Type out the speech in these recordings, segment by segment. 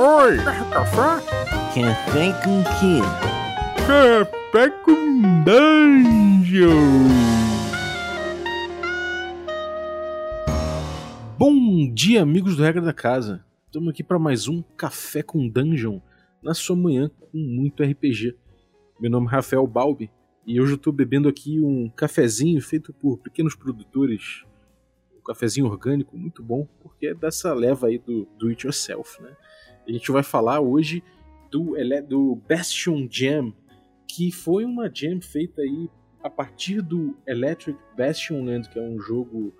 Oi! Café? Café com quê? Café com Dungeon! Bom dia, amigos do Regra da Casa. Estamos aqui para mais um Café com Dungeon na sua manhã com muito RPG. Meu nome é Rafael Balbi e hoje eu estou bebendo aqui um cafezinho feito por pequenos produtores. Um cafezinho orgânico muito bom, porque é dessa leva aí do do it yourself, né? A gente vai falar hoje do, do Bastion Jam, que foi uma jam feita aí a partir do Electric Bastion Land, que é um jogo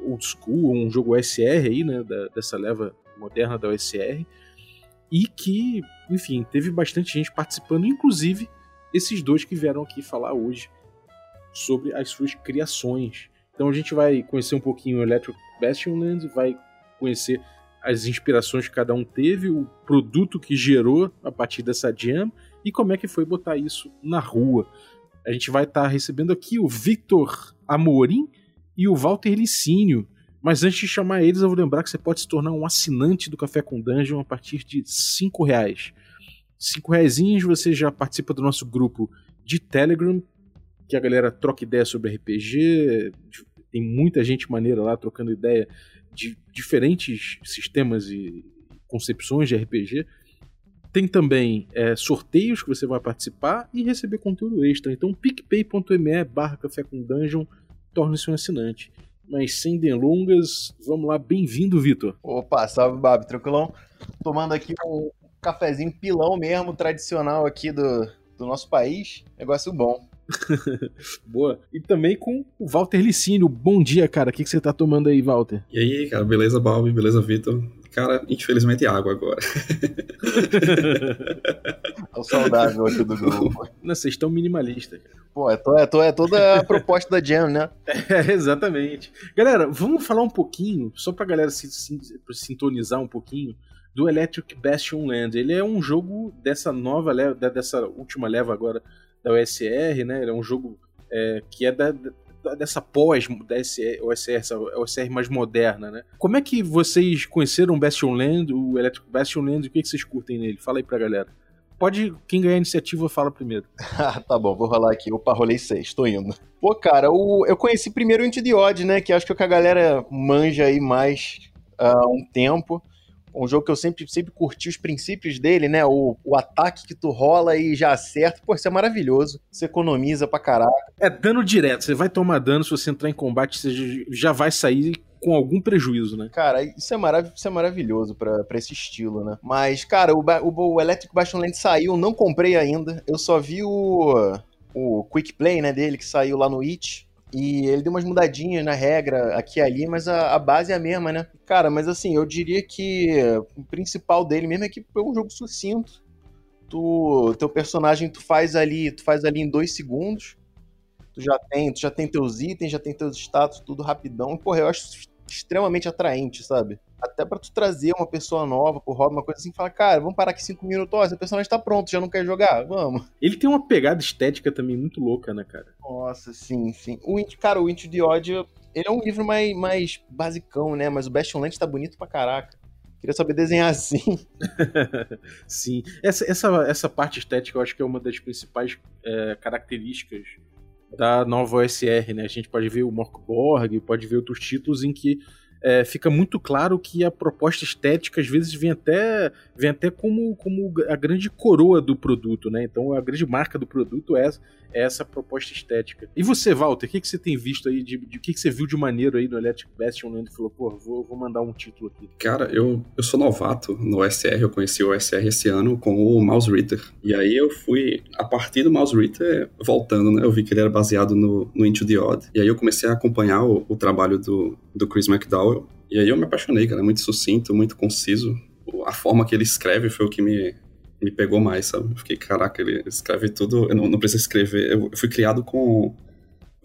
old school, um jogo OSR aí, né, da- dessa leva moderna da OSR, e que, enfim, teve bastante gente participando, inclusive esses dois que vieram aqui falar hoje sobre as suas criações. Então a gente vai conhecer um pouquinho o Electric Bastion Land, vai conhecer as inspirações que cada um teve, o produto que gerou a partir dessa jam e como é que foi botar isso na rua. A gente vai estar recebendo aqui o Victor Amorim e o Walter Licínio. Mas antes de chamar eles, eu vou lembrar que você pode se tornar um assinante do Café com Dungeon a partir de 5 reais. Cinco reaisinhos, você já participa do nosso grupo de Telegram, que a galera troca ideia sobre RPG, tem muita gente maneira lá trocando ideia de diferentes sistemas e concepções de RPG. Tem também é, sorteios que você vai participar e receber conteúdo extra. Então, picpay.me barra café com dungeon torne-se um assinante. Mas sem delongas, vamos lá, bem-vindo, Vitor. Opa, salve, Babi, tranquilão? Tomando aqui um cafezinho pilão mesmo, tradicional aqui do, do nosso país. Negócio bom. Boa. E também com o Walter Licínio. Bom dia, cara. O que, que você tá tomando aí, Walter? E aí, cara, beleza, Balbi? Beleza, Vitor? Cara, infelizmente água agora. É o saudável aqui do grupo. Não, vocês estão minimalistas. Pô, é, to- é, to- é toda a proposta da Jam, né? É, exatamente. Galera, vamos falar um pouquinho, só pra galera se, se- sintonizar um pouquinho, do Electric Bastion Land. Ele é um jogo dessa nova leva, dessa última leva agora da OSR, né? Ele é um jogo é, que é da, da- dessa pós da SR, OSR, essa OSR mais moderna, né? Como é que vocês conheceram o Bastion Land, o Electric Bastion Land, e o que, que vocês curtem nele? Fala aí pra galera. Pode, quem ganhar a iniciativa fala primeiro. Tá bom, vou rolar aqui. Opa, rolei seis, tô indo. Pô, cara, o, eu conheci primeiro o Odd, né? Que acho que é o que a galera manja aí mais há um tempo. Um jogo que eu sempre, sempre curti os princípios dele, né? O, o ataque que tu rola e já acerta. Pô, isso é maravilhoso. Você economiza pra caralho. É dano direto. Você vai tomar dano se você entrar em combate, você já vai sair com algum prejuízo, né? Cara, isso é, marav isso é maravilhoso pra, pra esse estilo, né? Mas, cara, o, o, o Electric Bastion Land saiu, não comprei ainda. Eu só vi o, o Quick Play, né, dele, que saiu lá no It. E ele deu umas mudadinhas na regra aqui e ali, mas a, a base é a mesma, né? Cara, mas assim, eu diria que o principal dele mesmo é que é um jogo sucinto. Tu, teu personagem tu faz ali, tu faz ali em dois segundos. Tu já tem, tu já tem teus itens, já tem teus status, tudo rapidão. Porra, eu acho extremamente atraente, sabe? Até pra tu trazer uma pessoa nova pro hobby, uma coisa assim, falar, cara, vamos parar aqui cinco minutos, ó, esse personagem tá pronto, já não quer jogar? Vamos. Ele tem uma pegada estética também muito louca, né, cara? Nossa, sim, sim. O Int, cara, o Into the Odd, ele é um livro mais, mais basicão, né? Mas o Bastion Land tá bonito pra caraca. Queria saber desenhar assim. Sim. Essa, essa, essa parte estética eu acho que é uma das principais é, características da nova OSR, né? A gente pode ver o Morkborg, pode ver outros títulos em que é, fica muito claro que a proposta estética às vezes vem até, vem até como, como a grande coroa do produto, né? Então a grande marca do produto é, essa proposta estética. E você, Walter, o que, que você tem visto aí, de, de o que, que você viu de maneiro aí no Electric Bastion, onde falou, pô, vou, vou mandar um título aqui. Cara, eu, eu sou novato no OSR, eu conheci o OSR esse ano com o Mouse Reader. E aí eu fui, a partir do Mouse Reader, voltando, né? Eu vi que ele era baseado no, no Into the Odd. E aí eu comecei a acompanhar o, o trabalho do, do Chris McDowell. E aí eu me apaixonei, cara. Muito sucinto, muito conciso. A forma que ele escreve foi o que me, me pegou mais, sabe? Eu fiquei, caraca, ele escreve tudo. Eu não, não preciso escrever. Eu fui criado com.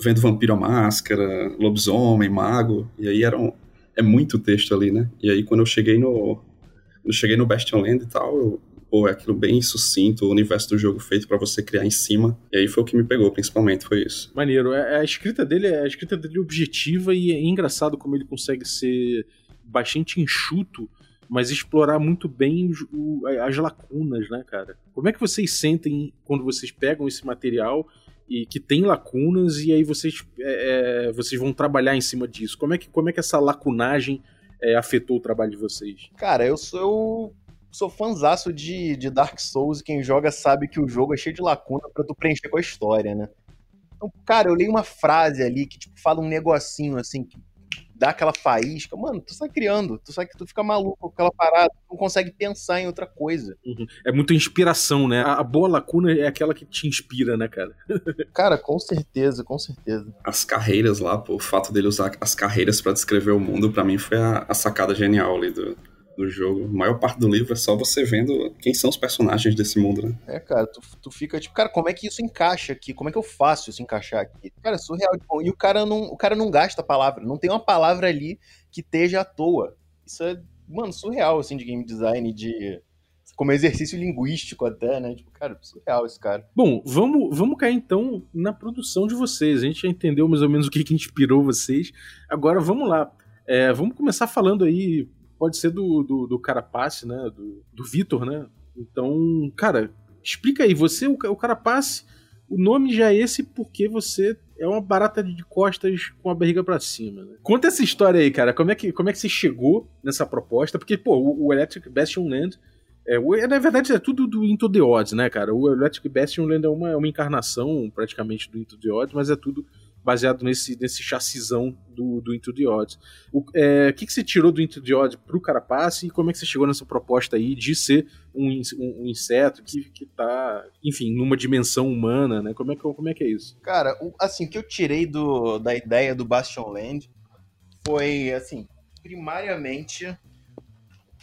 Vendo Vampiro à Máscara, Lobisomem, Mago. E aí era um, é muito texto ali, né? E aí quando eu cheguei no. Eu cheguei no Bastion Land e tal, eu, pô, é aquilo bem sucinto, o universo do jogo feito pra você criar em cima. E aí foi o que me pegou, principalmente, foi isso. Maneiro. É- A escrita dele é a escrita dele é objetiva e é engraçado como ele consegue ser bastante enxuto, mas explorar muito bem os, o, as lacunas, né, cara? Como é que vocês sentem quando vocês pegam esse material e que tem lacunas e aí vocês, é, é vocês vão trabalhar em cima disso? Como é que, como é que essa lacunagem é, afetou o trabalho de vocês? Cara, eu sou sou de, de Dark Souls e quem joga sabe que o jogo é cheio de lacuna para tu preencher com a história, né? Então, cara, eu li uma frase ali que tipo fala um negocinho assim que dá aquela faísca, mano, tu sai criando, tu sai que tu fica maluco com aquela parada, tu não consegue pensar em outra coisa. Uhum. É muita inspiração, né? A, boa lacuna é aquela que te inspira, né, cara? cara, com certeza, com certeza. As carreiras lá, pô, o fato dele usar as carreiras para descrever o mundo, para mim foi a, a sacada genial ali do, do jogo. A maior parte do livro é só você vendo quem são os personagens desse mundo, né? É, cara, tu, tu fica tipo, cara, como é que isso encaixa aqui? Como é que eu faço isso encaixar aqui? Cara, é surreal. E o cara não, o cara não gasta palavra, não tem uma palavra ali que esteja à toa. Isso é, mano, surreal, assim, de game design, de como exercício linguístico até, né? Tipo, cara, surreal esse cara. Bom, vamos, vamos cair então na produção de vocês. A gente já entendeu mais ou menos o que, que inspirou vocês. Agora vamos lá. É, vamos começar falando aí pode ser do, do, do Carapace, né? Do, do Vitor, né? Então, cara, explica aí. Você, o, o Carapace, o nome já é esse porque você é uma barata de costas com a barriga para cima. Né? Conta essa história aí, cara. Como é, que, como é que você chegou nessa proposta? Porque, pô, o, o Electric Bastion Land. É, o, na verdade, é tudo do Into the Odds, né, cara? O Electric Bastion Land é uma, é uma encarnação praticamente do Into the Odds, mas é tudo baseado nesse, nesse chassizão do, do Into the Odds. O é, que, que você tirou do Into the Odds pro Carapace e como é que você chegou nessa proposta aí de ser um, um, um inseto que, que tá, enfim, numa dimensão humana, né? Como é que, como é, que é isso? Cara, o, assim, o que eu tirei do, da ideia do Bastion Land foi, assim, primariamente,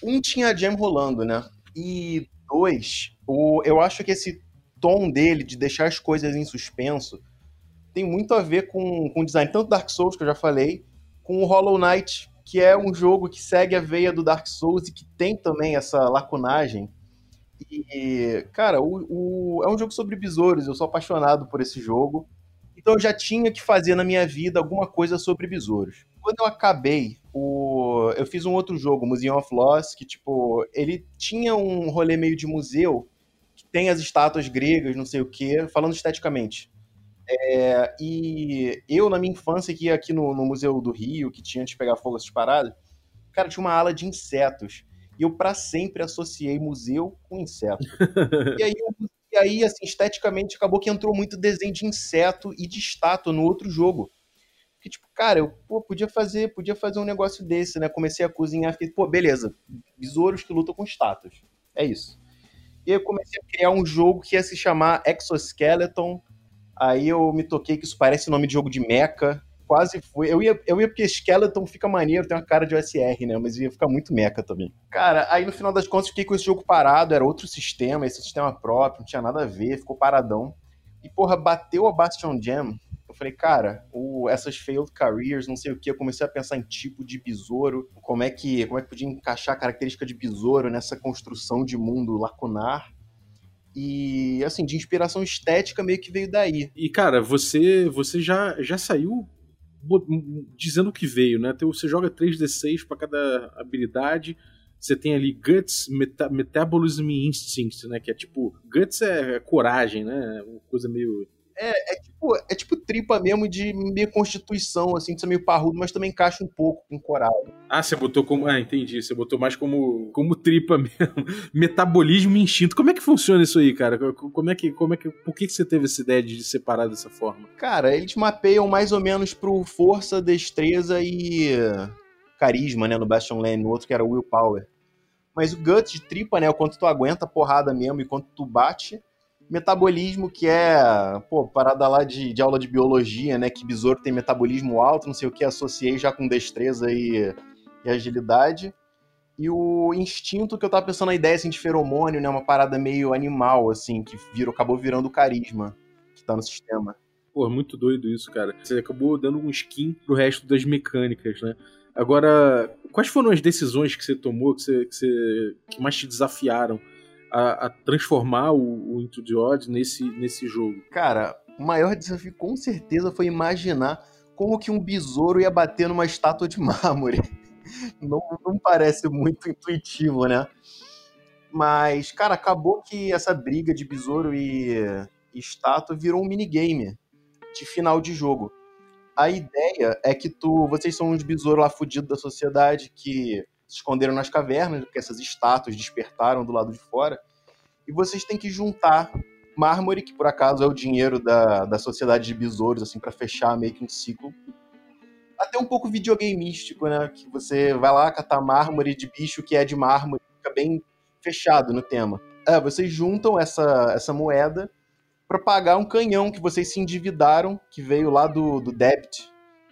um tinha jam rolando, né? E dois, o, eu acho que esse tom dele de deixar as coisas em suspenso tem muito a ver com, com o design, tanto Dark Souls, que eu já falei, com o Hollow Knight, que é um jogo que segue a veia do Dark Souls e que tem também essa lacunagem. E, cara, o, o, é um jogo sobre besouros, eu sou apaixonado por esse jogo. Então eu já tinha que fazer na minha vida alguma coisa sobre besouros. Quando eu acabei, o... eu fiz um outro jogo, Museum of Loss, que, tipo, ele tinha um rolê meio de museu, que tem as estátuas gregas, não sei o quê, falando esteticamente. É, e eu, na minha infância, que ia aqui no, no, Museu do Rio, que tinha de pegar fogo essas paradas, cara, tinha uma ala de insetos. E eu, para sempre, associei museu com inseto. e aí, e aí, assim, esteticamente, acabou que entrou muito desenho de inseto e de estátua no outro jogo. Porque, tipo, cara, eu pô, podia fazer podia fazer um negócio desse, né? Comecei a cozinhar, fiquei, pô, beleza, besouros que lutam com estátuas. É isso. E aí eu comecei a criar um jogo que ia se chamar Exoskeleton Aí eu me toquei que isso parece nome de jogo de mecha. Quase foi. Eu ia, eu ia porque Skeleton fica maneiro, tem uma cara de OSR, né? Mas ia ficar muito mecha também. Cara, aí no final das contas fiquei com esse jogo parado, era outro sistema, esse sistema próprio, não tinha nada a ver, ficou paradão. E, porra, bateu a Bastion Jam. Eu falei, cara, o, essas failed careers, não sei o que, eu comecei a pensar em tipo de besouro, como é que, como é que podia encaixar a característica de besouro nessa construção de mundo lacunar. E, assim, de inspiração estética meio que veio daí. E, cara, você você já, já saiu dizendo que veio, né? Você joga 3d6 para cada habilidade. Você tem ali Guts, Meta Metabolism Instinct, né? Que é tipo. Guts é, é coragem, né? Uma coisa meio é, é, tipo, é tipo tripa mesmo de meio constituição, assim, de ser meio parrudo, mas também encaixa um pouco com coral. Ah, você botou como. Ah, entendi. Você botou mais como, como tripa mesmo. Metabolismo e instinto. Como é que funciona isso aí, cara? Como é que. Como é que por que, que você teve essa ideia de separar dessa forma? Cara, eles mapeiam mais ou menos pro força, destreza e carisma, né? No Bastion Lane, no outro que era willpower. Mas o gut de tripa, né? O quanto tu aguenta a porrada mesmo e quanto tu bate metabolismo, que é, pô, parada lá de, de aula de biologia, né? Que besouro tem metabolismo alto, não sei o que, associei já com destreza e, e agilidade. E o instinto que eu tava pensando na ideia assim, de feromônio, né? Uma parada meio animal, assim, que virou, acabou virando carisma que tá no sistema. Pô, é muito doido isso, cara. Você acabou dando um skin pro resto das mecânicas, né? Agora, quais foram as decisões que você tomou que, você, que, você, que mais te desafiaram a, a transformar o, o Into the Odd nesse, nesse jogo? Cara, o maior desafio com certeza foi imaginar como que um besouro ia bater numa estátua de mármore. não, não parece muito intuitivo, né? Mas, cara, acabou que essa briga de besouro e, e estátua virou um minigame de final de jogo. A ideia é que tu, vocês são uns besouros lá fudidos da sociedade que se esconderam nas cavernas, porque essas estátuas despertaram do lado de fora, e vocês têm que juntar mármore, que por acaso é o dinheiro da, da sociedade de besouros, assim, para fechar meio que um ciclo. Até um pouco videogameístico, né? Que você vai lá catar mármore de bicho que é de mármore, fica bem fechado no tema. É, vocês juntam essa, essa moeda para pagar um canhão que vocês se endividaram, que veio lá do, do Debt,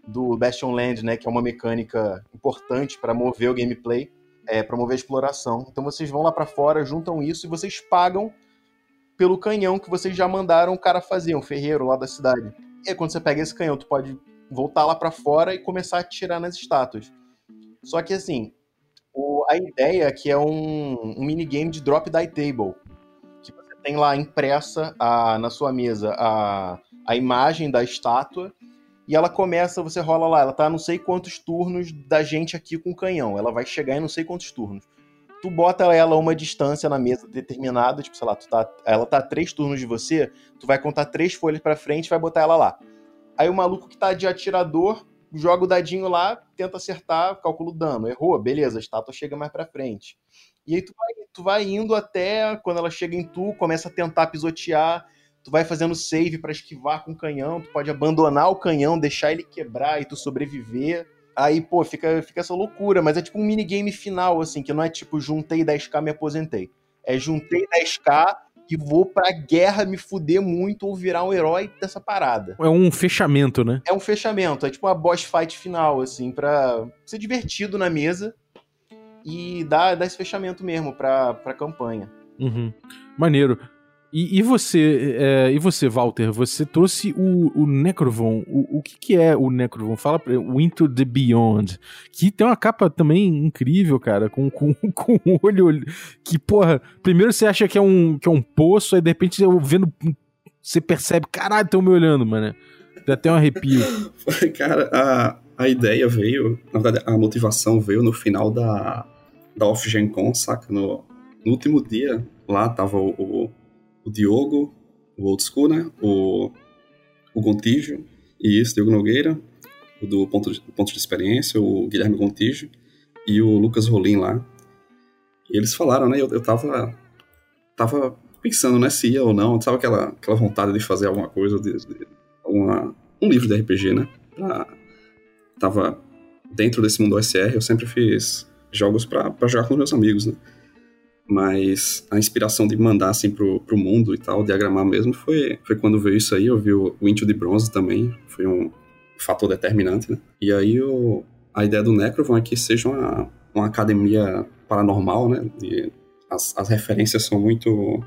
do Bastion Land, né? Que é uma mecânica importante para mover o gameplay, é, para mover a exploração. Então vocês vão lá para fora, juntam isso e vocês pagam pelo canhão que vocês já mandaram o cara fazer, um ferreiro lá da cidade. E aí, quando você pega esse canhão, tu pode voltar lá para fora e começar a atirar nas estátuas. Só que assim, o, a ideia é que é um, um minigame de drop die table. Que você tem lá impressa a, na sua mesa a, a imagem da estátua e ela começa, você rola lá, ela tá não sei quantos turnos da gente aqui com o canhão. Ela vai chegar em não sei quantos turnos tu bota ela a uma distância na mesa determinada, tipo, sei lá, tu tá, ela tá a três turnos de você, tu vai contar três folhas para frente e vai botar ela lá. Aí o maluco que tá de atirador joga o dadinho lá, tenta acertar, calcula o dano. Errou, beleza, a estátua chega mais pra frente. E aí tu vai, tu vai indo até quando ela chega em tu, começa a tentar pisotear, tu vai fazendo save para esquivar com o canhão, tu pode abandonar o canhão, deixar ele quebrar e tu sobreviver. Aí, pô, fica, fica essa loucura, mas é tipo um minigame final, assim, que não é tipo juntei 10k me aposentei. É juntei 10k e vou pra guerra me fuder muito ou virar um herói dessa parada. É um fechamento, né? É um fechamento, é tipo uma boss fight final, assim, pra ser divertido na mesa e dar, dar esse fechamento mesmo pra, pra campanha. Uhum. Maneiro. E, e, você, é, e você, Walter, você trouxe o, o Necrovon. O, o que, que é o Necrovon? Fala pra o Into the Beyond. Que tem uma capa também incrível, cara, com, com, com um olho que, porra, primeiro você acha que é um, que é um poço, aí de repente vendo, você percebe, caralho, estão me olhando, mano. Dá até um arrepio. cara, a, a ideia veio, na verdade, a motivação veio no final da, da Off-Gen Con, saca? No, no último dia, lá tava o, o o Diogo, o Old School, né? O, o Gontijo, e isso, Diogo Nogueira, o do ponto de, ponto de Experiência, o Guilherme Gontijo, e o Lucas Rolim lá. E eles falaram, né? Eu, eu tava, tava pensando, né? Se ia ou não, sabe aquela, aquela vontade de fazer alguma coisa, de, de uma, um livro de RPG, né? Pra, tava dentro desse mundo OSR, eu sempre fiz jogos para jogar com meus amigos, né? Mas a inspiração de mandar assim pro, pro mundo e tal, diagramar mesmo, foi, foi quando veio isso aí. Eu vi o, Into de Bronze também, foi um fator determinante, né? E aí o, a ideia do Necrovon é que seja uma, uma academia paranormal, né? E as, as referências são muito.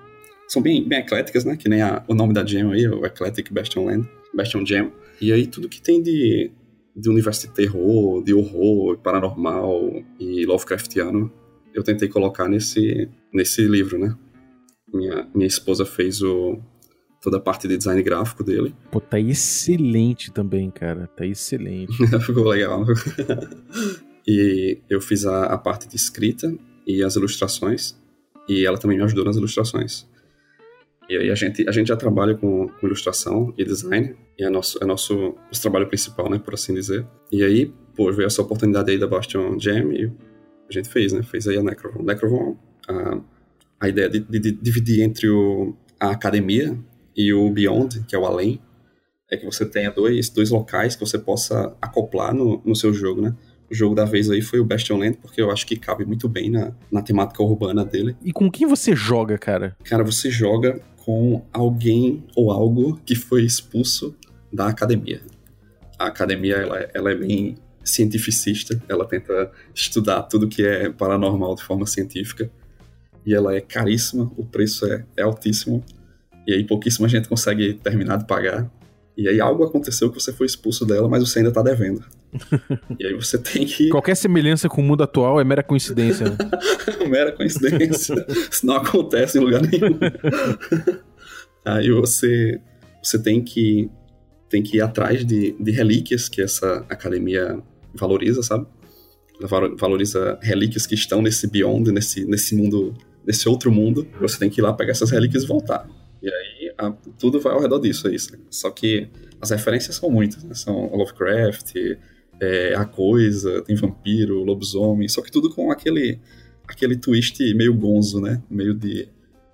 são bem, bem ecléticas, né? Que nem a, o nome da gem aí, o Eclectic Bastion Land, Bastion Gem. E aí tudo que tem de, de universo de terror, de horror, paranormal e Lovecraftiano eu tentei colocar nesse, nesse livro, né? Minha, minha esposa fez o, toda a parte de design gráfico dele. Pô, tá excelente também, cara. Tá excelente. Ficou legal. e eu fiz a, a, parte de escrita e as ilustrações. E ela também me ajudou nas ilustrações. E aí a gente, a gente já trabalha com, com ilustração e design. E é nosso, é nosso, nosso trabalho principal, né? Por assim dizer. E aí, pô, veio essa oportunidade aí da Bastion Jam e a gente fez, né? Fez aí a Necrovon. Necrovon, a, a ideia de, de, de, dividir entre o, a academia e o Beyond, que é o além, é que você tenha dois, dois locais que você possa acoplar no, no seu jogo, né? O jogo da vez aí foi o Bastion Land, porque eu acho que cabe muito bem na, na temática urbana dele. E com quem você joga, cara? Cara, você joga com alguém ou algo que foi expulso da academia. A academia, ela, ela é bem cientificista, ela tenta estudar tudo que é paranormal de forma científica, e ela é caríssima, o preço é, é altíssimo, e aí pouquíssima gente consegue terminar de pagar. E aí algo aconteceu que você foi expulso dela, mas você ainda tá devendo. e aí você tem que. Qualquer semelhança com o mundo atual é mera coincidência. Né? mera coincidência. Isso não acontece em lugar nenhum. aí você, você tem que tem que ir atrás de, de relíquias que essa academia valoriza, sabe? valoriza relíquias que estão nesse beyond, nesse, nesse mundo, nesse outro mundo. Você tem que ir lá pegar essas relíquias e voltar. E aí a, tudo vai ao redor disso, é isso. Só que as referências são muitas, né? São Lovecraft, é, a coisa, tem vampiro, lobisomem, só que tudo com aquele aquele twist meio gonzo, né? Meio de,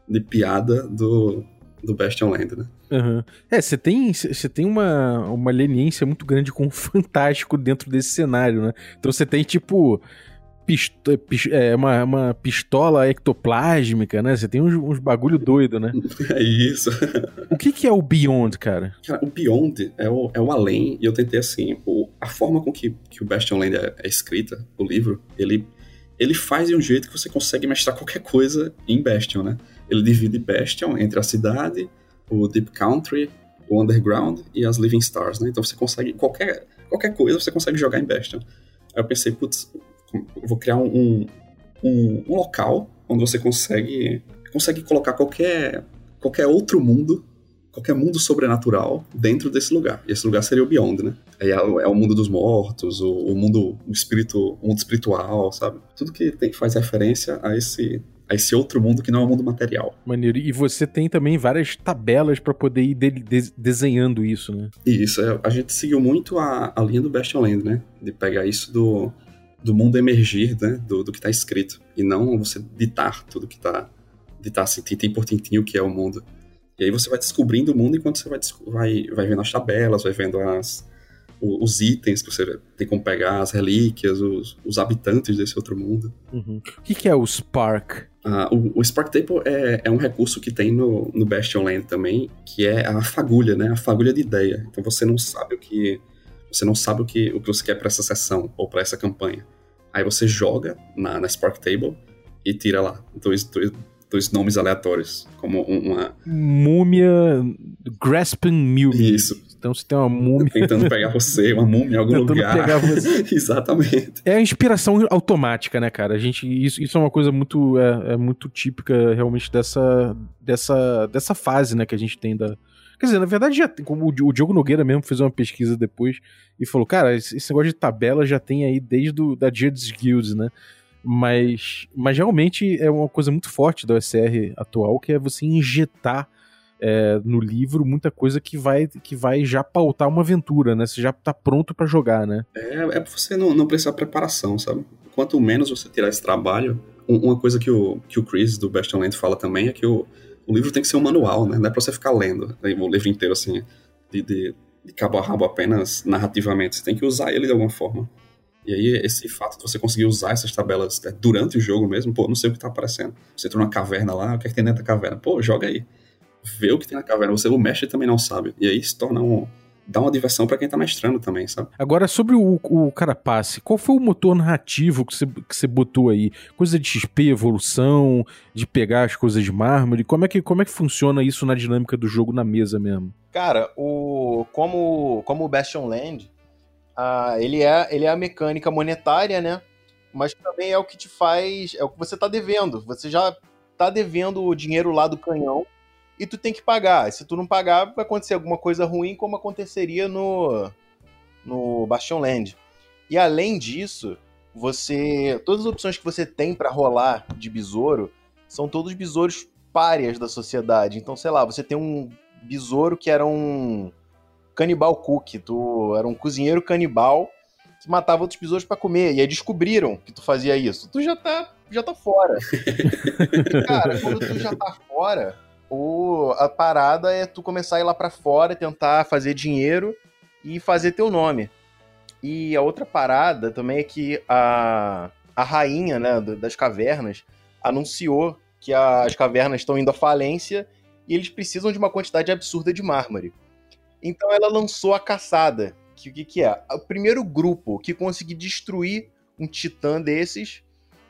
de piada do, do Bastion Land, né? Uhum. É, você tem, você tem uma, uma leniência muito grande com o fantástico dentro desse cenário, né? Então você tem, tipo, pisto, pist, é, uma, uma pistola ectoplásmica, né? Você tem uns, uns bagulho doido, né? É isso. o que, que é o Beyond, cara? cara? O Beyond é o, é o além, e eu tentei assim, o, a forma com que, que o Bastion Land é, é escrita, o livro, ele, ele faz de um jeito que você consegue mestrar qualquer coisa em Bastion, né? Ele divide Bastion entre a cidade, o Deep Country, o Underground e as Living Stars, né? Então você consegue, qualquer, qualquer coisa você consegue jogar em Bastion. Aí eu pensei, putz, vou criar um, um, um, local onde você consegue, consegue colocar qualquer, qualquer outro mundo, qualquer mundo sobrenatural dentro desse lugar. E esse lugar seria o Beyond, né? É, é o mundo dos mortos, o, o mundo o espírito, o mundo espiritual, sabe? Tudo que tem faz referência a esse a esse outro mundo que não é o mundo material. Maneiro. E você tem também várias tabelas para poder ir de, de, desenhando isso, né? Isso. É, a gente seguiu muito a, a linha do Bastion Land, né? De pegar isso do, do mundo emergir, né, do, do que está escrito, e não você ditar tudo que está, ditar assim, tintim por tintim o que é o mundo. E aí você vai descobrindo o mundo enquanto você vai, vai, vai vendo as tabelas, vai vendo as, os itens que você tem como pegar, as relíquias, os, os habitantes desse outro mundo. Uhum. O que, é o Spark? Ah, o, o, Spark Table é, é um recurso que tem no, no Bastion Land também, que é a fagulha, né? A fagulha de ideia. Então você não sabe o que você não sabe o que, o que você quer para essa sessão ou para essa campanha. Aí você joga na, na Spark Table e tira lá dois, dois, dois nomes aleatórios, como uma... Múmia... Grasping Múmia. Isso. Então você tem uma múmia... Tentando pegar você, uma múmia em algum Tentando lugar. pegar você. Exatamente. É a inspiração automática, né, cara? A gente... Isso, isso é uma coisa muito... É, é muito típica, realmente, dessa, dessa, dessa fase, né, que a gente tem da Quer dizer, na verdade, já, como o Diogo Nogueira mesmo fez uma pesquisa depois e falou, cara, esse, esse negócio de tabela já tem aí desde o, da Judges Guilds, né? Mas, mas realmente é uma coisa muito forte da OSR atual, que é você injetar é, no livro muita coisa que vai, que vai já pautar uma aventura, né? Você já tá pronto para jogar, né? É, é pra você não, não precisar preparação, sabe? Quanto menos você tirar esse trabalho, uma coisa que o, que o Chris do Bastion Land fala também é que o, o livro tem que ser um manual, né? Não é pra você ficar lendo né? o livro inteiro, assim, de, de, de cabo a rabo apenas narrativamente. Você tem que usar ele de alguma forma. E aí, esse fato de você conseguir usar essas tabelas né, durante o jogo mesmo, pô, não sei o que tá aparecendo. Você entra numa caverna lá, o que é que tem dentro da caverna? Pô, joga aí. Vê o que tem na caverna. Você, o mestre também não sabe. E aí se torna um, dá uma diversão para quem tá mestrando também, sabe? Agora, sobre o, o Carapace, qual foi o motor narrativo que você, que você botou aí? Coisa de XP, evolução, de pegar as coisas de mármore? Como é que, como é que funciona isso na dinâmica do jogo na mesa mesmo? Cara, o, como, como o Bastion Land, uh, ele, é, ele é a mecânica monetária, né? Mas também é o que te faz. É o que você tá devendo. Você já tá devendo o dinheiro lá do canhão e tu tem que pagar. Se tu não pagar, vai acontecer alguma coisa ruim, como aconteceria no, no Bastion Land. E além disso, você. Todas as opções que você tem para rolar de besouro são todos besouros párias da sociedade. Então, sei lá, você tem um besouro que era um canibal cook, tu era um cozinheiro canibal que matava outros besouros para comer. E aí descobriram que tu fazia isso. Tu já tá, já tá fora. Cara, quando tu já tá fora, o, a parada é tu começar a ir lá para fora, tentar fazer dinheiro e fazer teu nome. E a outra parada também é que a, a rainha né, das cavernas anunciou que as cavernas estão indo à falência e eles precisam de uma quantidade absurda de mármore. Então ela lançou a caçada. Que o que, que é? O primeiro grupo que conseguir destruir um titã desses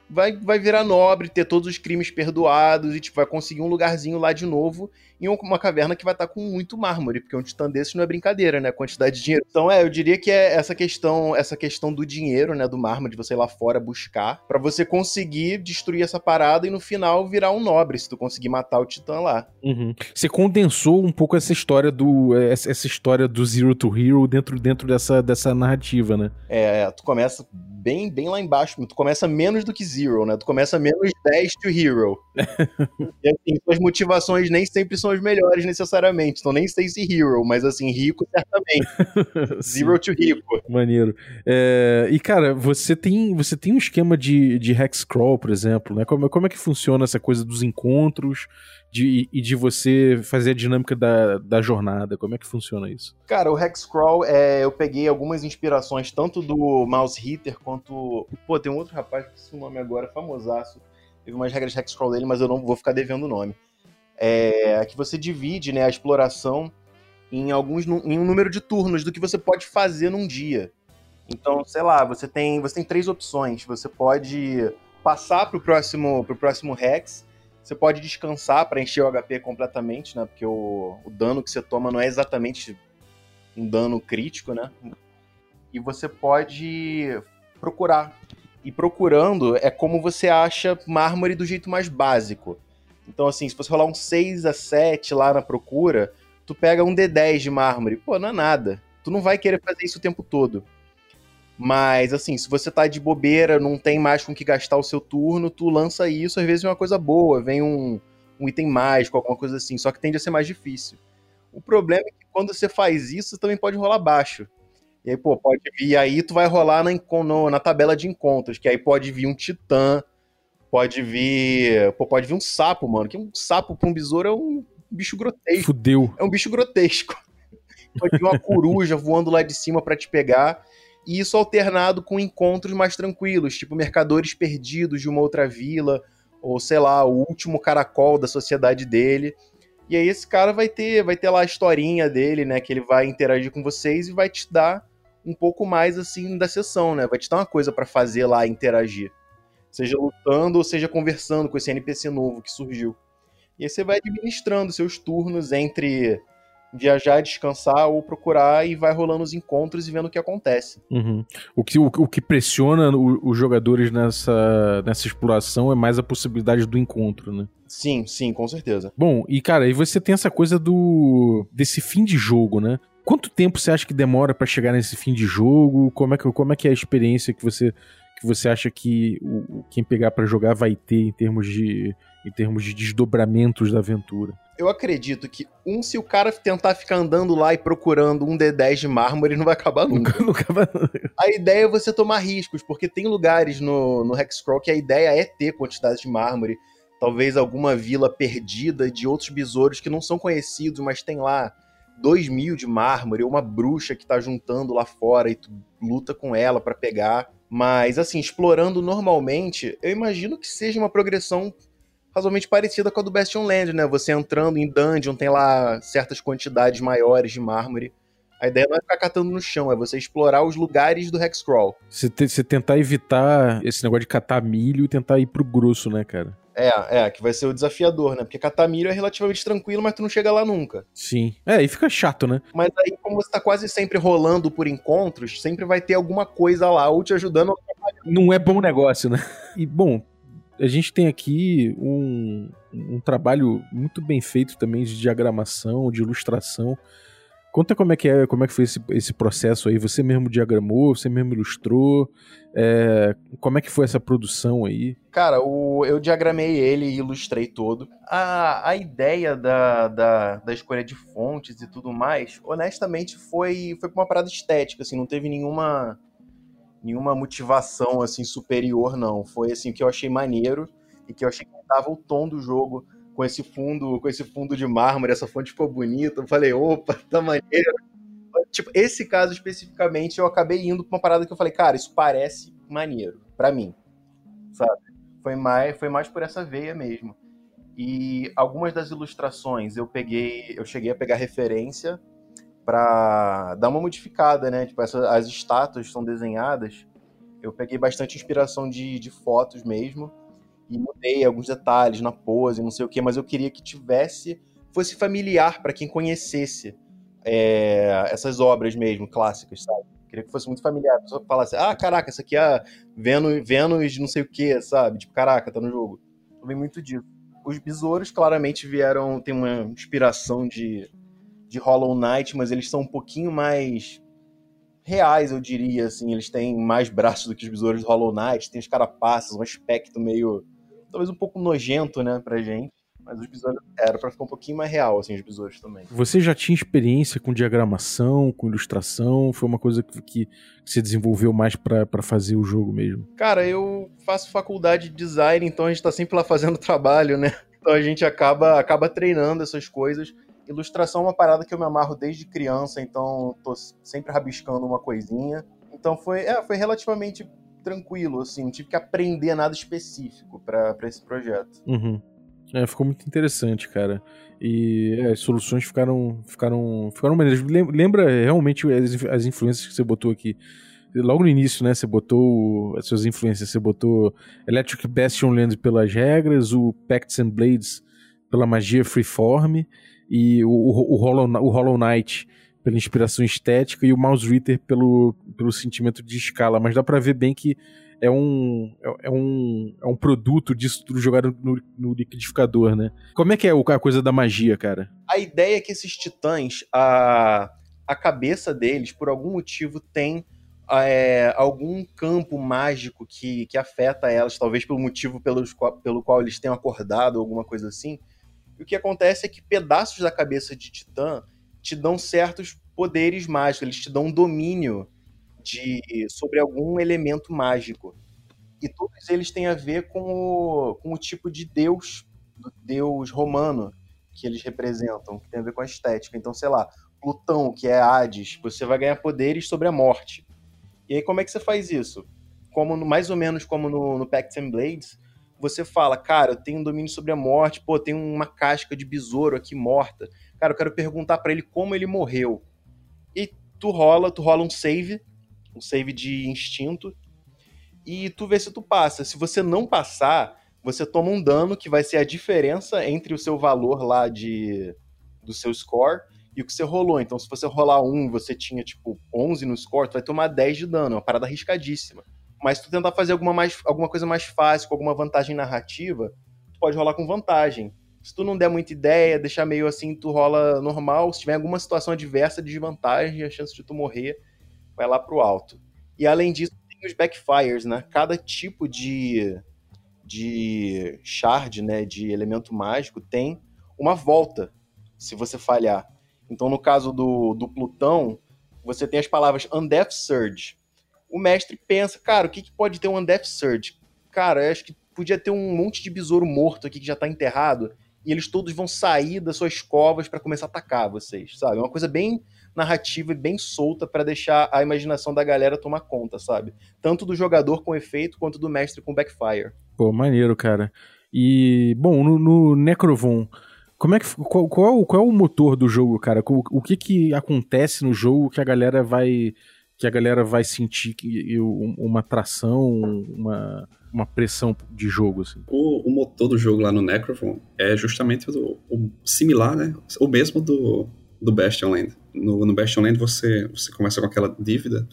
vai, vai virar nobre, ter todos os crimes perdoados e tipo, vai conseguir um lugarzinho lá de novo em uma caverna que vai estar com muito mármore, porque um titã desse não é brincadeira, né? A quantidade de dinheiro. Então, é, eu diria que é essa questão, essa questão do dinheiro, né, do mármore, de você ir lá fora buscar, para você conseguir destruir essa parada e no final virar um nobre, se tu conseguir matar o titã lá. Uhum. Você condensou um pouco essa história do essa história do Zero to Hero dentro, dentro dessa, dessa narrativa, né? É, é tu começa bem, bem lá embaixo. Tu começa menos do que Zero, né? Tu começa menos 10 to Hero. e assim, suas motivações nem sempre são as melhores necessariamente. Então nem sei se Hero, mas assim, rico certamente. Zero to rico. Maneiro. É, e cara, você tem, você tem um esquema de, de Hexcrawl, por exemplo, né? Como, como é que funciona essa coisa dos encontros? de, e de você fazer a dinâmica da, da jornada? Como é que funciona isso? Cara, o Hexcrawl, é, eu peguei algumas inspirações tanto do Mouse Hitter quanto. Pô, tem um outro rapaz que esse nome agora, famosaço. Teve umas regras de Hexcrawl dele, mas eu não vou ficar devendo o nome. É que você divide né, a exploração em alguns em um número de turnos do que você pode fazer num dia. Então, sei lá, você tem, você tem três opções. Você pode passar para o próximo, pro próximo Hex, você pode descansar para encher o HP completamente, né? Porque o, o dano que você toma não é exatamente um dano crítico, né? E você pode procurar. E procurando é como você acha mármore do jeito mais básico. Então, assim, se você rolar um 6 a 7 lá na procura, tu pega um D10 de mármore. Pô, não é nada. Tu não vai querer fazer isso o tempo todo. Mas, assim, se você tá de bobeira, não tem mais com que gastar o seu turno, tu lança isso, às vezes é uma coisa boa, vem um, um item mágico, alguma coisa assim, só que tende a ser mais difícil. O problema é que quando você faz isso, também pode rolar baixo. E aí, pô, pode vir, aí tu vai rolar na, na tabela de encontros, que aí pode vir um titã, pode vir. Pô, pode vir um sapo, mano. Que um sapo pra um besouro é um bicho grotesco. Fudeu. É um bicho grotesco. Pode vir uma coruja voando lá de cima para te pegar e isso alternado com encontros mais tranquilos, tipo mercadores perdidos de uma outra vila, ou sei lá, o último caracol da sociedade dele. E aí esse cara vai ter, vai ter lá a historinha dele, né, que ele vai interagir com vocês e vai te dar um pouco mais assim da sessão, né? Vai te dar uma coisa para fazer lá interagir. Seja lutando ou seja conversando com esse NPC novo que surgiu. E aí você vai administrando seus turnos entre viajar, descansar ou procurar e vai rolando os encontros e vendo o que acontece. Uhum. O, que, o, o, que pressiona o, os jogadores nessa, nessa exploração é mais a possibilidade do encontro, né? Sim, sim, com certeza. Bom, e cara, aí você tem essa coisa do desse fim de jogo, né? Quanto tempo você acha que demora para chegar nesse fim de jogo? Como é que, como é, que é a experiência que você que você acha que o, quem pegar para jogar vai ter em termos de em termos de desdobramentos da aventura? eu acredito que, um, se o cara tentar ficar andando lá e procurando um D10 de mármore, não vai acabar nunca a ideia é você tomar riscos, porque tem lugares no, no Hexcrawl que a ideia é ter quantidade de mármore. Talvez alguma vila perdida de outros besouros que não são conhecidos, mas tem lá dois mil de mármore, ou uma bruxa que tá juntando lá fora e tu luta com ela para pegar. Mas, assim, explorando normalmente, eu imagino que seja uma progressão razoavelmente parecida com a do Bastion Land, né? Você entrando em dungeon, tem lá certas quantidades maiores de mármore. A ideia não é ficar catando no chão, é você explorar os lugares do Hexcrawl. Você, te, você tentar evitar esse negócio de catar milho e tentar ir pro grosso, né, cara? É, é, que vai ser o desafiador, né? Porque catar milho é relativamente tranquilo, mas tu não chega lá nunca. Sim. É, e fica chato, né? Mas aí, como você tá quase sempre rolando por encontros, sempre vai ter alguma coisa lá, ou te ajudando Não é bom negócio, né? E, bom, a gente tem aqui um, um trabalho muito bem feito também de diagramação, de ilustração. Conta como é que é, como é que foi esse, esse processo aí. Você mesmo diagramou, você mesmo ilustrou. É, como é que foi essa produção aí? Cara, o, eu diagramei ele e ilustrei todo. A, a ideia da, da, da escolha de fontes e tudo mais, honestamente, foi, foi uma parada estética, assim, não teve nenhuma nenhuma motivação assim superior não. Foi assim que eu achei maneiro e que eu achei que dava o tom do jogo com esse fundo, com esse fundo de mármore, essa fonte ficou bonita. Eu falei, opa, tá maneiro. Tipo, esse caso especificamente eu acabei indo pra uma parada que eu falei, cara, isso parece maneiro para mim. Sabe? Foi mais, foi mais por essa veia mesmo. E algumas das ilustrações eu peguei, eu cheguei a pegar referência para dar uma modificada, né? Tipo, essa, as estátuas são desenhadas Eu peguei bastante inspiração de, de fotos mesmo e mudei alguns detalhes na pose, não sei o que, mas eu queria que tivesse, fosse familiar para quem conhecesse é, essas obras mesmo, clássicas, sabe? Queria que fosse muito familiar. A pessoa falasse, ah, caraca, isso aqui é Vênus, Vênus não sei o que, sabe? Tipo, caraca, tá no jogo. Também muito disso. Os besouros claramente vieram, tem uma inspiração de, de Hollow Knight, mas eles são um pouquinho mais reais, eu diria, assim. Eles têm mais braços do que os besouros do Hollow Knight, tem os carapaças, um aspecto meio talvez um pouco nojento, né, pra gente. Mas os besouros era para ficar um pouquinho mais real, assim, os besouros também. Você já tinha experiência com diagramação, com ilustração? Foi uma coisa que, que você desenvolveu mais para fazer o jogo mesmo? Cara, eu faço faculdade de design, então a gente tá sempre lá fazendo trabalho, né? Então a gente acaba, acaba treinando essas coisas. Ilustração é uma parada que eu me amarro desde criança, então tô sempre rabiscando uma coisinha. Então foi, é, foi relativamente tranquilo, assim, não tive que aprender nada específico para esse projeto. Uhum. É, ficou muito interessante, cara. E é, as soluções ficaram, ficaram, ficaram maneiras. Lembra realmente as, as influências que você botou aqui. Logo no início, né? Você botou as suas influências. Você botou Electric Bastion Land pelas regras, o Pacts and Blades pela magia freeform e o, o, o, Hollow, o Hollow Knight pela inspiração estética e o Mouse Ritter pelo, pelo sentimento de escala. Mas dá pra ver bem que é um, é, é um, é um produto disso tudo jogado no, no, liquidificador, né? Como é que é a coisa da magia, cara? A ideia é que esses titãs, a, a cabeça deles, por algum motivo, tem é, algum campo mágico que, que afeta elas, talvez pelo motivo pelos, pelo qual eles tenham acordado, alguma coisa assim. E o que acontece é que pedaços da cabeça de titã te dão certos poderes mágicos, eles te dão um domínio de sobre algum elemento mágico. E todos eles têm a ver com o, com o tipo de deus, do deus romano que eles representam, que tem a ver com a estética. Então, sei lá, Plutão, que é Hades, você vai ganhar poderes sobre a morte. E aí, como é que você faz isso? Como mais ou menos como no, no Pacts and Blades, você fala, cara, eu tenho um domínio sobre a morte, pô, tem uma casca de besouro aqui morta. Cara, eu quero perguntar para ele como ele morreu. E tu rola, tu rola um save um save de instinto, e tu vê se tu passa. Se você não passar, você toma um dano que vai ser a diferença entre o seu valor lá de do seu score e o que você rolou. Então, se você rolar um você tinha, tipo, 11 no score, tu vai tomar 10 de dano. É uma parada arriscadíssima. Mas se tu tentar fazer alguma, mais, alguma coisa mais fácil, com alguma vantagem narrativa, tu pode rolar com vantagem. Se tu não der muita ideia, deixar meio assim, tu rola normal. Se tiver alguma situação adversa, desvantagem, a chance de tu morrer vai lá pro alto. E além disso, tem os backfires, né? Cada tipo de, de shard, né, de elemento mágico, tem uma volta se você falhar. Então, no caso do, do Plutão, você tem as palavras Undeath Surge. O mestre pensa, cara, o que, que pode ter um Undeath Surge? Cara, eu acho que podia ter um monte de besouro morto aqui que já tá enterrado e eles todos vão sair das suas covas para começar a atacar vocês, sabe? É uma coisa bem narrativa e bem solta para deixar a imaginação da galera tomar conta, sabe? Tanto do jogador com efeito quanto do mestre com backfire. Pô, maneiro, cara. E, bom, no, no Necrovon, como é que, qual, qual, qual é o motor do jogo, cara? O, o que que acontece no jogo que a galera vai que a galera vai sentir que, uma atração, uma, uma pressão de jogo, assim? O, o motor do jogo lá no Necrovon é justamente o, o similar, né? O mesmo do, do Bastionland. No, no Bastionland você, você começa com aquela dívida,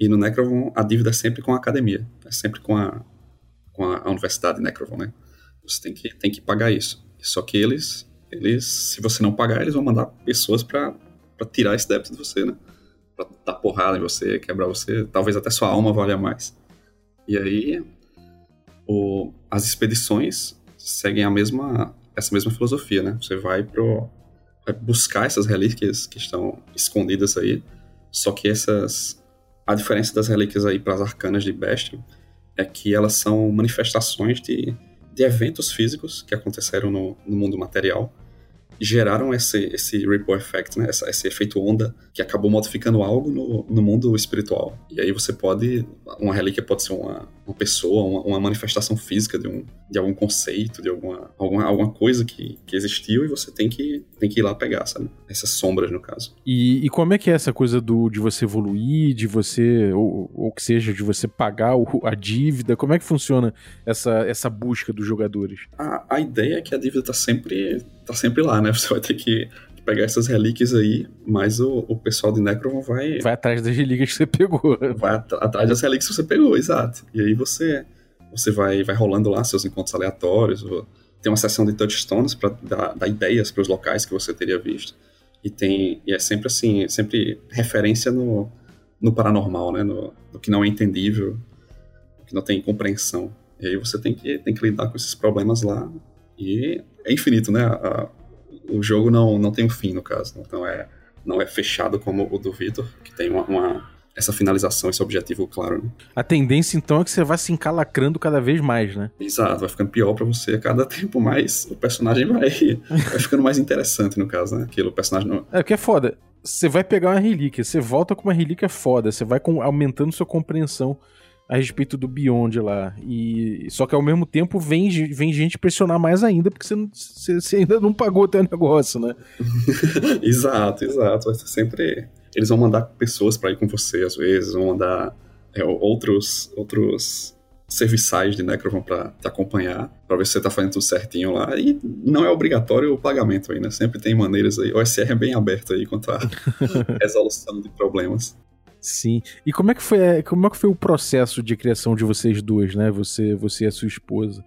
e no Necrovon a dívida é sempre com a academia, é sempre com a, com a, a universidade Necrovon, né? Você tem que, tem que pagar isso. Só que eles, eles, se você não pagar, eles vão mandar pessoas para tirar esse débito de você, né? Pra dar porrada em você, quebrar você, talvez até sua alma valha mais. E aí, o, as expedições seguem a mesma, essa mesma filosofia, né? Você vai pro, é buscar essas relíquias que estão escondidas aí. Só que essas. A diferença das relíquias aí para as arcanas de Bastion é que elas são manifestações de, de eventos físicos que aconteceram no, no mundo material geraram esse, esse ripple effect, né? Essa, esse efeito onda que acabou modificando algo no, no mundo espiritual. E aí você pode, uma relíquia pode ser uma, uma pessoa, uma, uma manifestação física de, um, de algum conceito, de alguma, alguma, alguma coisa que, que existiu e você tem que, tem que ir lá pegar, sabe? Essas sombras, no caso. E, e como é que é essa coisa do, de você evoluir, de você, ou, ou que seja, de você pagar o, a dívida? Como é que funciona essa, essa busca dos jogadores? A, a ideia é que a dívida tá sempre, tá sempre lá, né? Você vai ter que pegar essas relíquias aí, mas o, o pessoal de Necron vai. Vai atrás das relíquias que você pegou. Vai at atrás das relíquias que você pegou, exato. E aí você, você vai, vai rolando lá seus encontros aleatórios. Tem uma seção de touchstones para dar, dar ideias para os locais que você teria visto. E tem e é sempre assim, sempre referência no, no paranormal, né? No, no que não é entendível, no que não tem compreensão. E aí você tem que, tem que lidar com esses problemas lá. E é infinito, né? A, o jogo não, não tem um fim, no caso. Então é, não é fechado como o do Vitor, que tem uma, uma, essa finalização, esse objetivo claro. Né? A tendência, então, é que você vai se encalacrando cada vez mais, né? Exato, vai ficando pior para você a cada tempo mais. O personagem vai, vai ficando mais interessante, no caso, né? Aquilo, o personagem não... É, o que é foda. Você vai pegar uma relíquia, você volta com uma relíquia foda, você vai com, aumentando sua compreensão a respeito do Beyond lá. E só que ao mesmo tempo vem, vem gente pressionar mais ainda, porque você, você, você ainda não pagou o teu negócio, né? exato, exato. Vai ser sempre. Eles vão mandar pessoas para ir com você, às vezes, vão mandar é, outros, outros serviçais de Necrovan para te acompanhar, para ver se você tá fazendo tudo certinho lá. E não é obrigatório o pagamento aí, né? Sempre tem maneiras aí. O SR é bem aberto aí quanto à resolução de problemas. Sim. E como é que foi, como é que foi o processo de criação de vocês duas, né? Você, você e a sua esposa.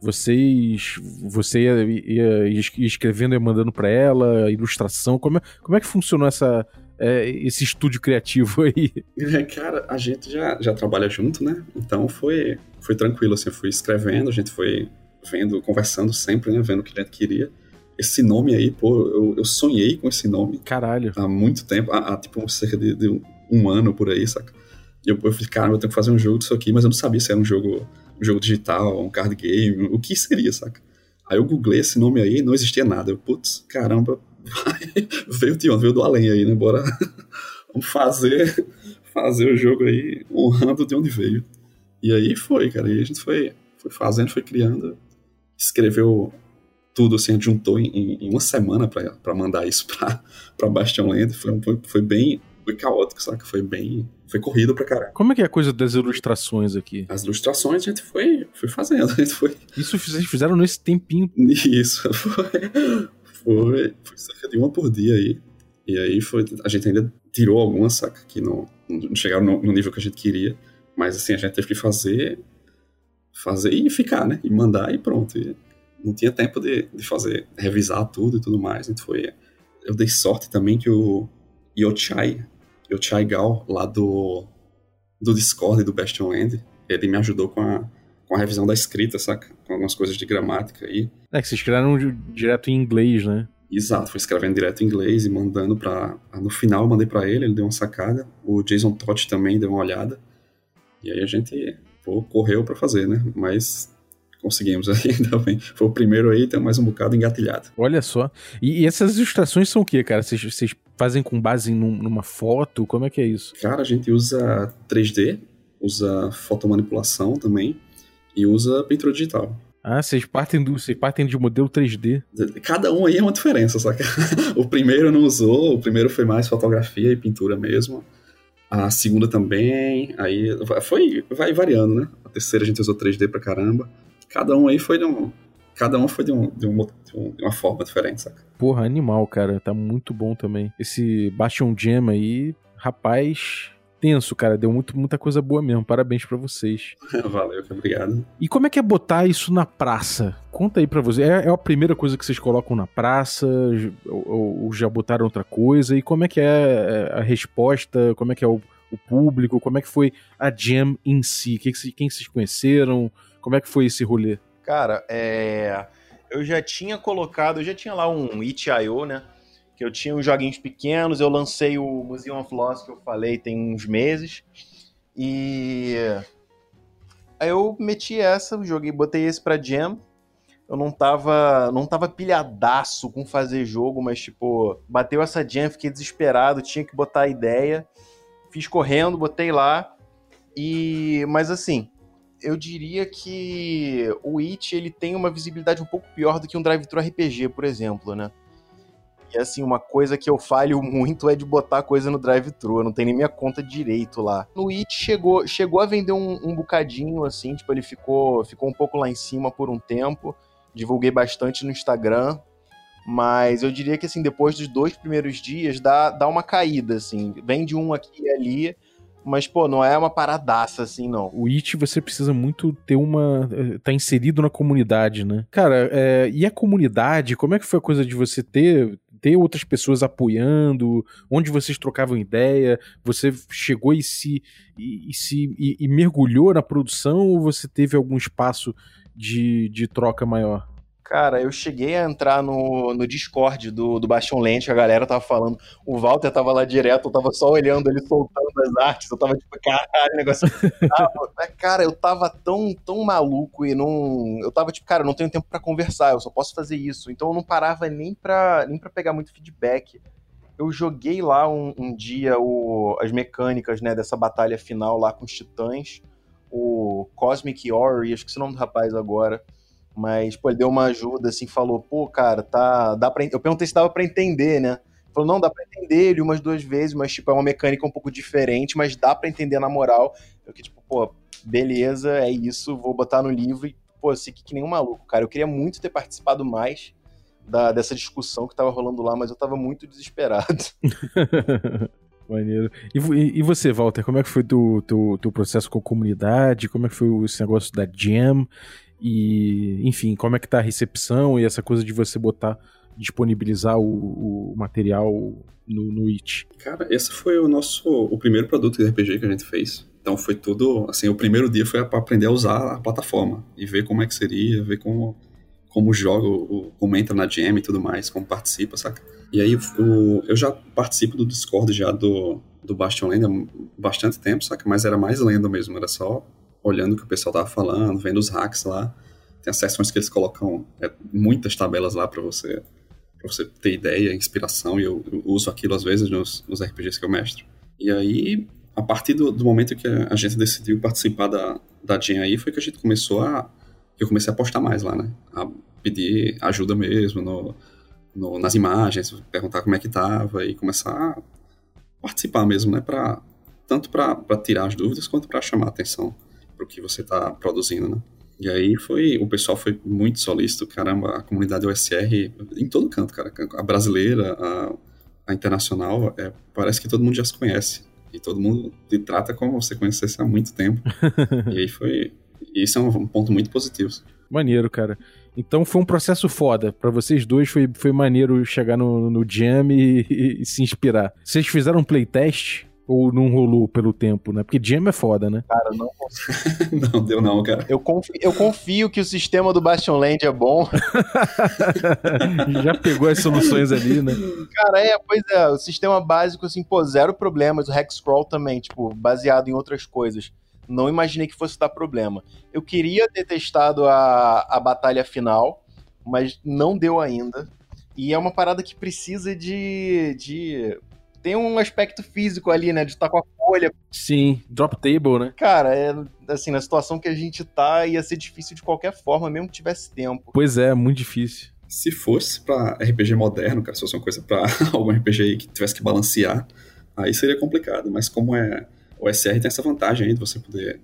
Vocês, você ia, ia, ia escrevendo e mandando para ela, ilustração. Como é, como é que funcionou essa, é, esse estúdio criativo aí? É, cara, a gente já, já trabalha junto, né? Então foi, foi tranquilo, assim, eu fui escrevendo, a gente foi vendo, conversando sempre, né? Vendo o que a gente queria. Esse nome aí, pô, eu, eu sonhei com esse nome. Caralho. Há muito tempo, há, há tipo cerca de, de um ano por aí, saca? E eu, eu falei, cara, eu tenho que fazer um jogo disso aqui, mas eu não sabia se era um jogo, um jogo digital, um card game, o que seria, saca? Aí eu googlei esse nome aí, não existia nada. Eu, putz, caramba, veio de onde? Veio do além aí, né? Bora vamos fazer, fazer o jogo aí honrando de onde veio. E aí foi, cara. E a gente foi, foi fazendo, foi criando, escreveu tudo, assim, juntou em, em uma semana para mandar isso pra Bastion Land. Foi, foi, foi bem foi caótico, saca? Foi bem. Foi corrido pra caralho. Como é que é a coisa das ilustrações aqui? As ilustrações a gente foi, foi fazendo. A gente foi... Isso vocês fizeram nesse tempinho. Isso, foi. Foi, foi cerca de uma por dia aí. E aí foi. A gente ainda tirou algumas, saca? Que não, não chegaram no, no nível que a gente queria. Mas assim, a gente teve que fazer. Fazer e ficar, né? E mandar e pronto. E não tinha tempo de, de fazer, revisar tudo e tudo mais. Então foi. Eu dei sorte também que o Yochai, o Chai Gal, lá do, do Discord do Bastion Land, ele me ajudou com a, com a revisão da escrita, saca? Com algumas coisas de gramática aí. É que vocês escreveram direto em inglês, né? Exato, fui escrevendo direto em inglês e mandando pra. No final eu mandei pra ele, ele deu uma sacada. O Jason Todd também deu uma olhada. E aí a gente pô, correu para fazer, né? Mas conseguimos ainda bem. Foi o primeiro aí, tem mais um bocado engatilhado. Olha só. E, essas ilustrações são o que, cara? Vocês fazem com base num, numa foto? Como é que é isso? Cara, a gente usa 3D, usa fotomanipulação também e usa pintura digital. Ah, vocês partem, do, vocês partem de modelo 3D. Cada um aí é uma diferença, saca? o primeiro não usou, o primeiro foi mais fotografia e pintura mesmo. A segunda também, aí foi, vai variando, né? A terceira a gente usou 3D pra caramba. Cada um aí foi de um, cada um foi de, um, de, um, de, uma forma diferente, saca? Porra, animal, cara. Tá muito bom também. Esse Bastion Gem aí, rapaz, tenso, cara. Deu muito, muita coisa boa mesmo. Parabéns para vocês. Valeu, obrigado. E como é que é botar isso na praça? Conta aí pra você. É, é a primeira coisa que vocês colocam na praça? Ou, ou, já botaram outra coisa? E como é que é, é a resposta? Como é que é o, o público? Como é que foi a Jam em si? Quem vocês conheceram? Como é que foi esse rolê? Cara, é... eu já tinha colocado, eu já tinha lá um itch.io, né? Que eu tinha uns joguinhos pequenos, eu lancei o Museum of Loss que eu falei tem uns meses. E aí eu meti essa, joguei, botei esse pra Jam. eu não tava, não tava pilhadaço com fazer jogo, mas tipo, bateu essa jam, fiquei desesperado, tinha que botar a ideia. Fiz correndo, botei lá. E mas assim, eu diria que o It ele tem uma visibilidade um pouco pior do que um drive-thru RPG, por exemplo, né? E assim, uma coisa que eu falho muito é de botar coisa no drive-thru. Eu não tenho nem minha conta direito lá. No It chegou, chegou a vender um, um bocadinho, assim, tipo, ele ficou, ficou um pouco lá em cima por um tempo. Divulguei bastante no Instagram. Mas eu diria que assim, depois dos dois primeiros dias, dá, dá uma caída, assim. Vende um aqui e ali. Mas, pô, não é uma paradaça assim, não. O It você precisa muito ter uma. eh, tá inserido na comunidade, né? Cara, é, e a comunidade, como é que foi a coisa de você ter. Ter outras pessoas apoiando, onde vocês trocavam ideia, você chegou e se, e, e se e, e mergulhou na produção ou você teve algum espaço de, de troca maior? Cara, eu cheguei a entrar no, no Discord do, do Bastion Lente, a galera tava falando, o Walter tava lá direto, eu tava só olhando ele soltando as artes, eu tava tipo, caralho, negócio. Mas, cara, eu tava tão, tão maluco e não. Eu tava tipo, cara, eu não tenho tempo pra conversar, eu só posso fazer isso. Então eu não parava nem pra, nem pra pegar muito feedback. Eu joguei lá um, um dia o, as mecânicas né, dessa batalha final lá com os titãs, o Cosmic Ori, acho que é o nome do rapaz agora. Mas, pô, ele deu uma ajuda, assim, falou, pô, cara, tá. Dá pra... Eu perguntei se dava pra entender, né? Falou, não, dá pra entender ele umas duas vezes, mas, tipo, é uma mecânica um pouco diferente, mas dá pra entender na moral. Eu que, tipo, pô, beleza, é isso, vou botar no livro e, pô, segui que nem um maluco, cara. Eu queria muito ter participado mais da, dessa discussão que tava rolando lá, mas eu tava muito desesperado. Maneiro. E, e- você, Walter, como é que foi teu, teu, teu processo com a comunidade? Como é que foi esse negócio da Jam? E, enfim, como é que tá a recepção e essa coisa de você botar, disponibilizar o, o material no, no It? Cara, esse foi o nosso o primeiro produto de RPG que a gente fez. Então foi tudo, assim, o primeiro dia foi para aprender a usar a plataforma e ver como é que seria, ver como como joga, como entra na jam e tudo mais, como participa, saca? E aí o, eu já participo do Discord já do, do Bastion Land há bastante tempo, saca? Mas era mais lenda mesmo, era só olhando o que o pessoal tava falando, vendo os hacks lá. Tem as sessões que eles colocam é, muitas tabelas lá para você para você ter ideia, inspiração, e eu, eu uso aquilo às vezes nos, nos RPGs que eu mestro. E aí, a partir do, do momento que a gente decidiu participar da, da Jam aí, foi que a gente começou a. eu comecei a postar mais lá, né? A pedir ajuda mesmo no, no- nas imagens, perguntar como é que tava e começar a participar mesmo, né? Pra, tanto para tirar as dúvidas quanto para chamar a atenção para o que você está produzindo, né? E aí foi, o pessoal foi muito solícito, caramba, a comunidade OSR em todo canto, cara, a brasileira, a, a internacional, é, parece que todo mundo já se conhece e todo mundo te trata como você conhecesse há muito tempo. e aí foi, isso é um, ponto muito positivo. Maneiro, cara. Então foi um processo foda. Pra vocês dois foi, foi maneiro chegar no, no Jam e, e- e se inspirar. Vocês fizeram um playtest? Ou não rolou pelo tempo, né? Porque Jam é foda, né? Cara, não não deu não, cara. Eu confio, eu confio que o sistema do Bastion Land é bom. Já pegou as soluções ali, né? Cara, é, pois é, o sistema básico, assim, pô, zero problemas. O Hexcrawl também, tipo, baseado em outras coisas. Não imaginei que fosse dar problema. Eu queria ter testado a, a batalha final, mas não deu ainda. E é uma parada que precisa de. de... Tem um aspecto físico ali, né? De estar com a folha. Sim, drop table, né? Cara, é assim, na situação que a gente tá, ia ser difícil de qualquer forma, mesmo que tivesse tempo. Pois é, muito difícil. Se fosse pra RPG moderno, cara, se fosse uma coisa pra algum RPG aí que tivesse que balancear, aí seria complicado. Mas como é. O SR tem essa vantagem aí de você poder,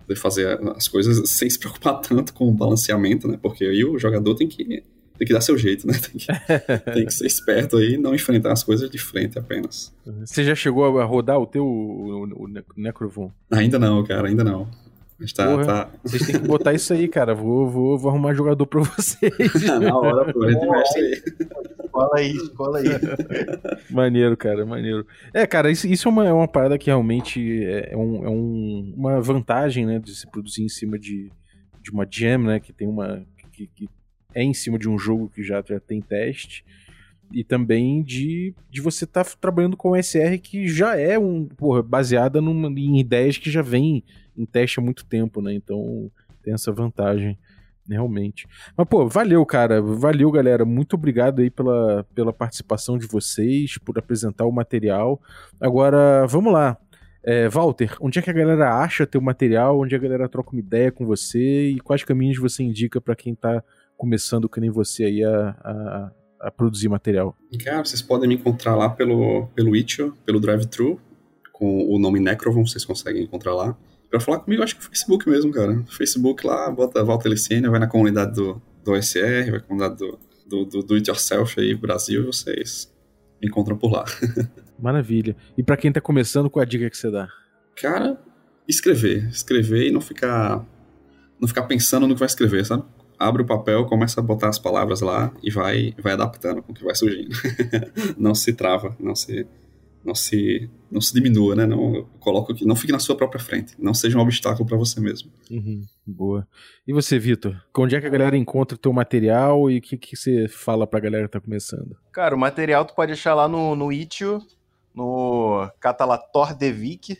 poder fazer as coisas sem se preocupar tanto com o balanceamento, né? Porque aí o jogador tem que, tem que dar seu jeito, né? Tem que, tem que ser esperto aí e não enfrentar as coisas de frente apenas. Você já chegou a rodar o teu o, o Ne- Necrovon? Ainda não, cara, ainda não. Mas tá. Porra. tá... Vocês têm que botar isso aí, cara. Vou, vou, vou arrumar jogador pra vocês. Na hora, pô, a gente mexe aí. Cola aí, cola aí. Maneiro, cara, maneiro. É, cara, isso, isso é, uma, é uma parada que realmente é, é um- é um- uma vantagem, né, de se produzir em cima de, de uma jam, né, que tem uma... Que, que é em cima de um jogo que já, já tem teste. E também de, de você estar trabalhando com SR que já é um, porra, baseada numa, em ideias que já vem em teste há muito tempo, né, então tem essa vantagem. Realmente. Mas, pô, valeu, cara. Valeu, galera. Muito obrigado aí pela, pela participação de vocês, por apresentar o material. Agora, vamos lá. É, Walter, onde é que a galera acha teu material? Onde a galera troca uma ideia com você? E quais caminhos você indica para quem tá começando, que nem você aí, a, a, a produzir material? Cara, vocês podem me encontrar lá pelo, pelo Itch.io, pelo Drive-Thru, com o nome Necrovon, vocês conseguem encontrar lá. Pra falar comigo, acho que o Facebook mesmo, cara. Facebook lá, bota Walter Licênia, vai na comunidade do, do OSR, vai na comunidade do, do, do, do It Yourself aí, Brasil, e vocês me encontram por lá. Maravilha. E para quem tá começando, qual a dica que você dá? Cara, escrever. Escrever e não ficar. Não ficar pensando no que vai escrever, sabe? Abre o papel, começa a botar as palavras lá e vai, vai adaptando com o que vai surgindo. não se trava, não se não se, não se diminua, né? Não coloca não fique na sua própria frente. Não seja um obstáculo para você mesmo. Uhum, boa. E você, Vitor? Onde é que a galera encontra o teu material e o que, que você fala pra galera que tá começando? Cara, o material tu pode achar lá no, no Itio, no Catalator Devic,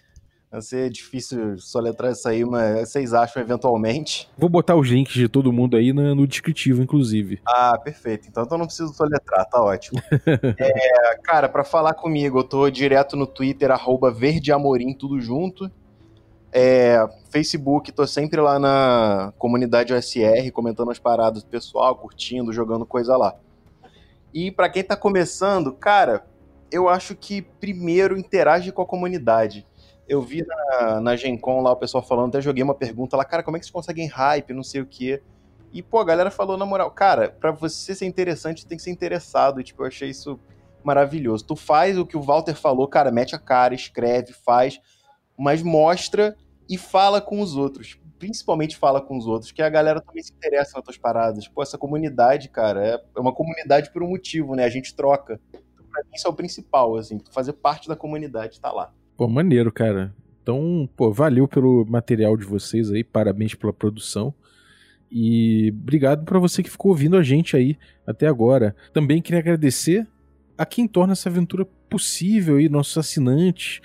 Vai ser difícil soletrar isso aí, mas vocês acham eventualmente. Vou botar os links de todo mundo aí no, no descritivo, inclusive. Ah, perfeito. Então eu não preciso soletrar, tá ótimo. é, cara, para falar comigo, eu tô direto no Twitter, arroba verdeamorim, tudo junto. É, Facebook, tô sempre lá na comunidade OSR, comentando as paradas do pessoal, curtindo, jogando coisa lá. E para quem tá começando, cara, eu acho que primeiro interage com a comunidade eu vi na, na Gen Con lá o pessoal falando, até joguei uma pergunta lá, cara, como é que vocês conseguem hype, não sei o quê. E, pô, a galera falou na moral, cara, para você ser interessante, tem que ser interessado. E, tipo, eu achei isso maravilhoso. Tu faz o que o Walter falou, cara, mete a cara, escreve, faz, mas mostra e fala com os outros. Principalmente fala com os outros, que a galera também se interessa nas tuas paradas. Pô, essa comunidade, cara, é, é uma comunidade por um motivo, né? A gente troca. Pra mim, isso é o principal, assim, fazer parte da comunidade, tá lá. Pô, maneiro, cara. Então, pô, valeu pelo material de vocês aí, parabéns pela produção. E obrigado para você que ficou ouvindo a gente aí até agora. Também queria agradecer a quem torna essa aventura possível aí, nossos assinantes,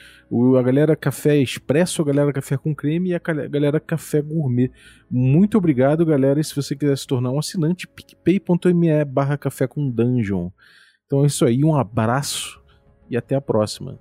a galera Café Expresso, a galera Café com Creme e a galera Café Gourmet. Muito obrigado, galera. E se você quiser se tornar um assinante, picpay.me barra café com dungeon. Então é isso aí, um abraço e até a próxima.